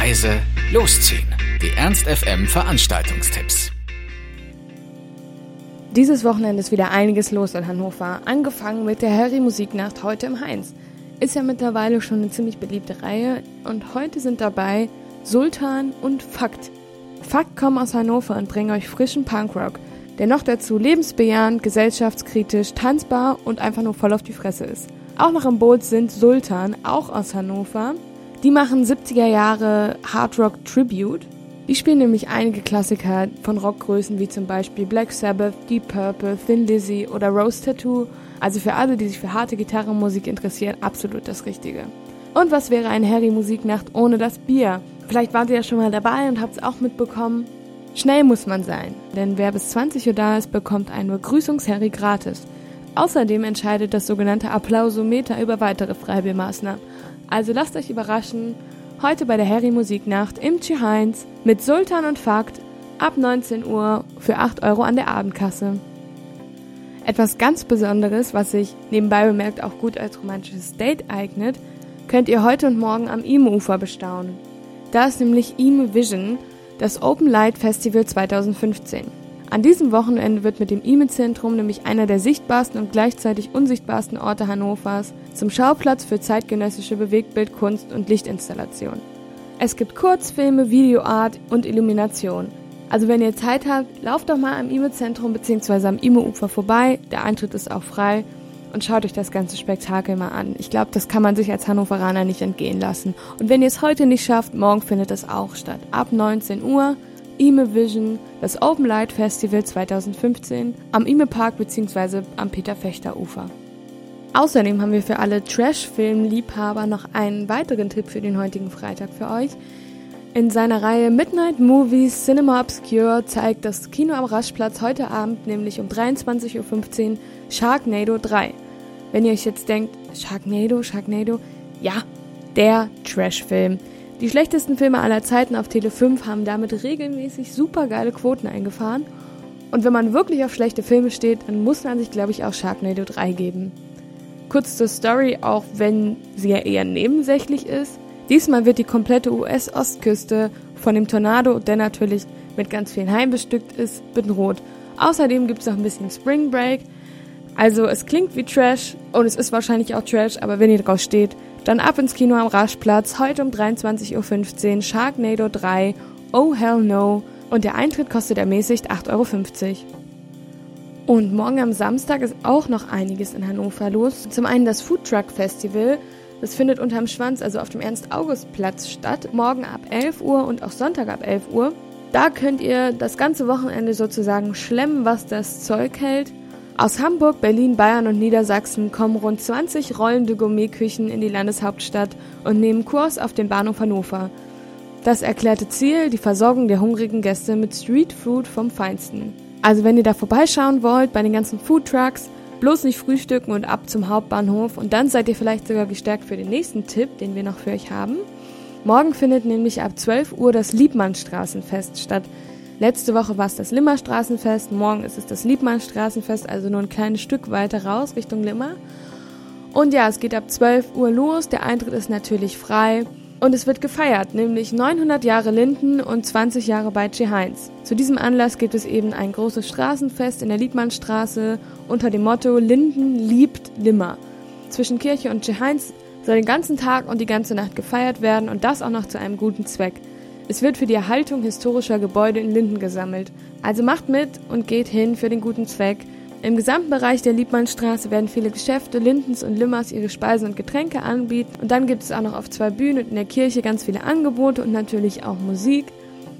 leise, losziehen. Die Ernst FM Veranstaltungstipps. Dieses Wochenende ist wieder einiges los in Hannover. Angefangen mit der Harry Musiknacht heute im Heinz. Ist ja mittlerweile schon eine ziemlich beliebte Reihe und heute sind dabei Sultan und Fakt. Fakt kommen aus Hannover und bringen euch frischen Punkrock, der noch dazu lebensbejahend, gesellschaftskritisch, tanzbar und einfach nur voll auf die Fresse ist. Auch noch im Boot sind Sultan, auch aus Hannover. Die machen 70er Jahre Hard Rock Tribute. Die spielen nämlich einige Klassiker von Rockgrößen wie zum Beispiel Black Sabbath, Deep Purple, Thin Lizzy oder Rose Tattoo. Also für alle, die sich für harte Gitarrenmusik interessieren, absolut das Richtige. Und was wäre eine Harry-Musiknacht ohne das Bier? Vielleicht wart ihr ja schon mal dabei und habt es auch mitbekommen. Schnell muss man sein, denn wer bis 20 Uhr da ist, bekommt einen Begrüßungs-Harry gratis. Außerdem entscheidet das sogenannte Applausometer über weitere Freibiermaßnahmen. Also lasst euch überraschen, heute bei der Harry Musiknacht im Heinz mit Sultan und Fakt ab 19 Uhr für 8 Euro an der Abendkasse. Etwas ganz Besonderes, was sich nebenbei bemerkt auch gut als romantisches Date eignet, könnt ihr heute und morgen am Ime-Ufer bestaunen. Da ist nämlich Ime Vision, das Open Light Festival 2015. An diesem Wochenende wird mit dem IME-Zentrum nämlich einer der sichtbarsten und gleichzeitig unsichtbarsten Orte Hannovers zum Schauplatz für zeitgenössische Bewegtbildkunst und Lichtinstallation. Es gibt Kurzfilme, Videoart und Illumination. Also wenn ihr Zeit habt, lauft doch mal am IME-Zentrum bzw. am IME-Ufer vorbei, der Eintritt ist auch frei und schaut euch das ganze Spektakel mal an. Ich glaube, das kann man sich als Hannoveraner nicht entgehen lassen. Und wenn ihr es heute nicht schafft, morgen findet es auch statt. Ab 19 Uhr IME Vision, das Open Light Festival 2015 am IME Park bzw. am Peter Fechter Ufer. Außerdem haben wir für alle Trash-Film-Liebhaber noch einen weiteren Tipp für den heutigen Freitag für euch. In seiner Reihe Midnight Movies Cinema Obscure zeigt das Kino am Raschplatz heute Abend nämlich um 23.15 Uhr Sharknado 3. Wenn ihr euch jetzt denkt, Sharknado, Sharknado, ja, der Trash-Film. Die schlechtesten Filme aller Zeiten auf Tele 5 haben damit regelmäßig super geile Quoten eingefahren. Und wenn man wirklich auf schlechte Filme steht, dann muss man sich, glaube ich, auch Sharknado 3 geben. Kurz zur Story, auch wenn sie ja eher nebensächlich ist. Diesmal wird die komplette US-Ostküste von dem Tornado, der natürlich mit ganz vielen Heimen bestückt ist, bedroht. Außerdem gibt es noch ein bisschen Spring Break. Also es klingt wie Trash und es ist wahrscheinlich auch Trash, aber wenn ihr drauf steht, dann ab ins Kino am Raschplatz, heute um 23.15 Uhr, Sharknado 3, Oh Hell No und der Eintritt kostet ermäßigt 8,50 Euro. Und morgen am Samstag ist auch noch einiges in Hannover los. Zum einen das Food Truck Festival. Das findet unterm Schwanz, also auf dem Ernst-August-Platz statt. Morgen ab 11 Uhr und auch Sonntag ab 11 Uhr. Da könnt ihr das ganze Wochenende sozusagen schlemmen, was das Zeug hält. Aus Hamburg, Berlin, Bayern und Niedersachsen kommen rund 20 rollende Gourmetküchen in die Landeshauptstadt und nehmen Kurs auf den Bahnhof Hannover. Das erklärte Ziel, die Versorgung der hungrigen Gäste mit Streetfood vom Feinsten. Also wenn ihr da vorbeischauen wollt bei den ganzen Foodtrucks, bloß nicht frühstücken und ab zum Hauptbahnhof und dann seid ihr vielleicht sogar gestärkt für den nächsten Tipp, den wir noch für euch haben. Morgen findet nämlich ab 12 Uhr das Liebmannstraßenfest statt. Letzte Woche war es das Limmerstraßenfest, morgen ist es das Liebmannstraßenfest, also nur ein kleines Stück weiter raus Richtung Limmer. Und ja, es geht ab 12 Uhr los, der Eintritt ist natürlich frei und es wird gefeiert, nämlich 900 Jahre Linden und 20 Jahre bei Heinz. Zu diesem Anlass gibt es eben ein großes Straßenfest in der Liebmannstraße unter dem Motto Linden liebt Limmer. Zwischen Kirche und Heinz soll den ganzen Tag und die ganze Nacht gefeiert werden und das auch noch zu einem guten Zweck. Es wird für die Erhaltung historischer Gebäude in Linden gesammelt. Also macht mit und geht hin für den guten Zweck. Im gesamten Bereich der Liebmannstraße werden viele Geschäfte, Lindens und Limmers ihre Speisen und Getränke anbieten. Und dann gibt es auch noch auf zwei Bühnen und in der Kirche ganz viele Angebote und natürlich auch Musik.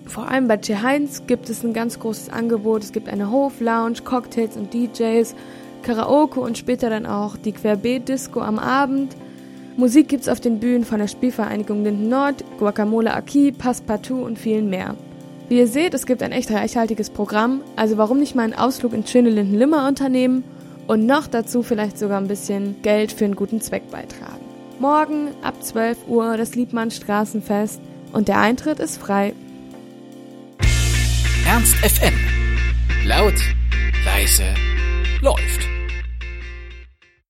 Vor allem bei Heinz gibt es ein ganz großes Angebot. Es gibt eine Hoflounge, Cocktails und DJs, Karaoke und später dann auch die Querbeet-Disco am Abend. Musik gibt's auf den Bühnen von der Spielvereinigung Linden Nord, Guacamole Aki, Passepartout und vielen mehr. Wie ihr seht, es gibt ein echt reichhaltiges Programm, also warum nicht mal einen Ausflug ins schöne Linden-Limmer unternehmen und noch dazu vielleicht sogar ein bisschen Geld für einen guten Zweck beitragen. Morgen ab 12 Uhr das Liebmann Straßenfest und der Eintritt ist frei. Ernst FM. Laut, leise, läuft.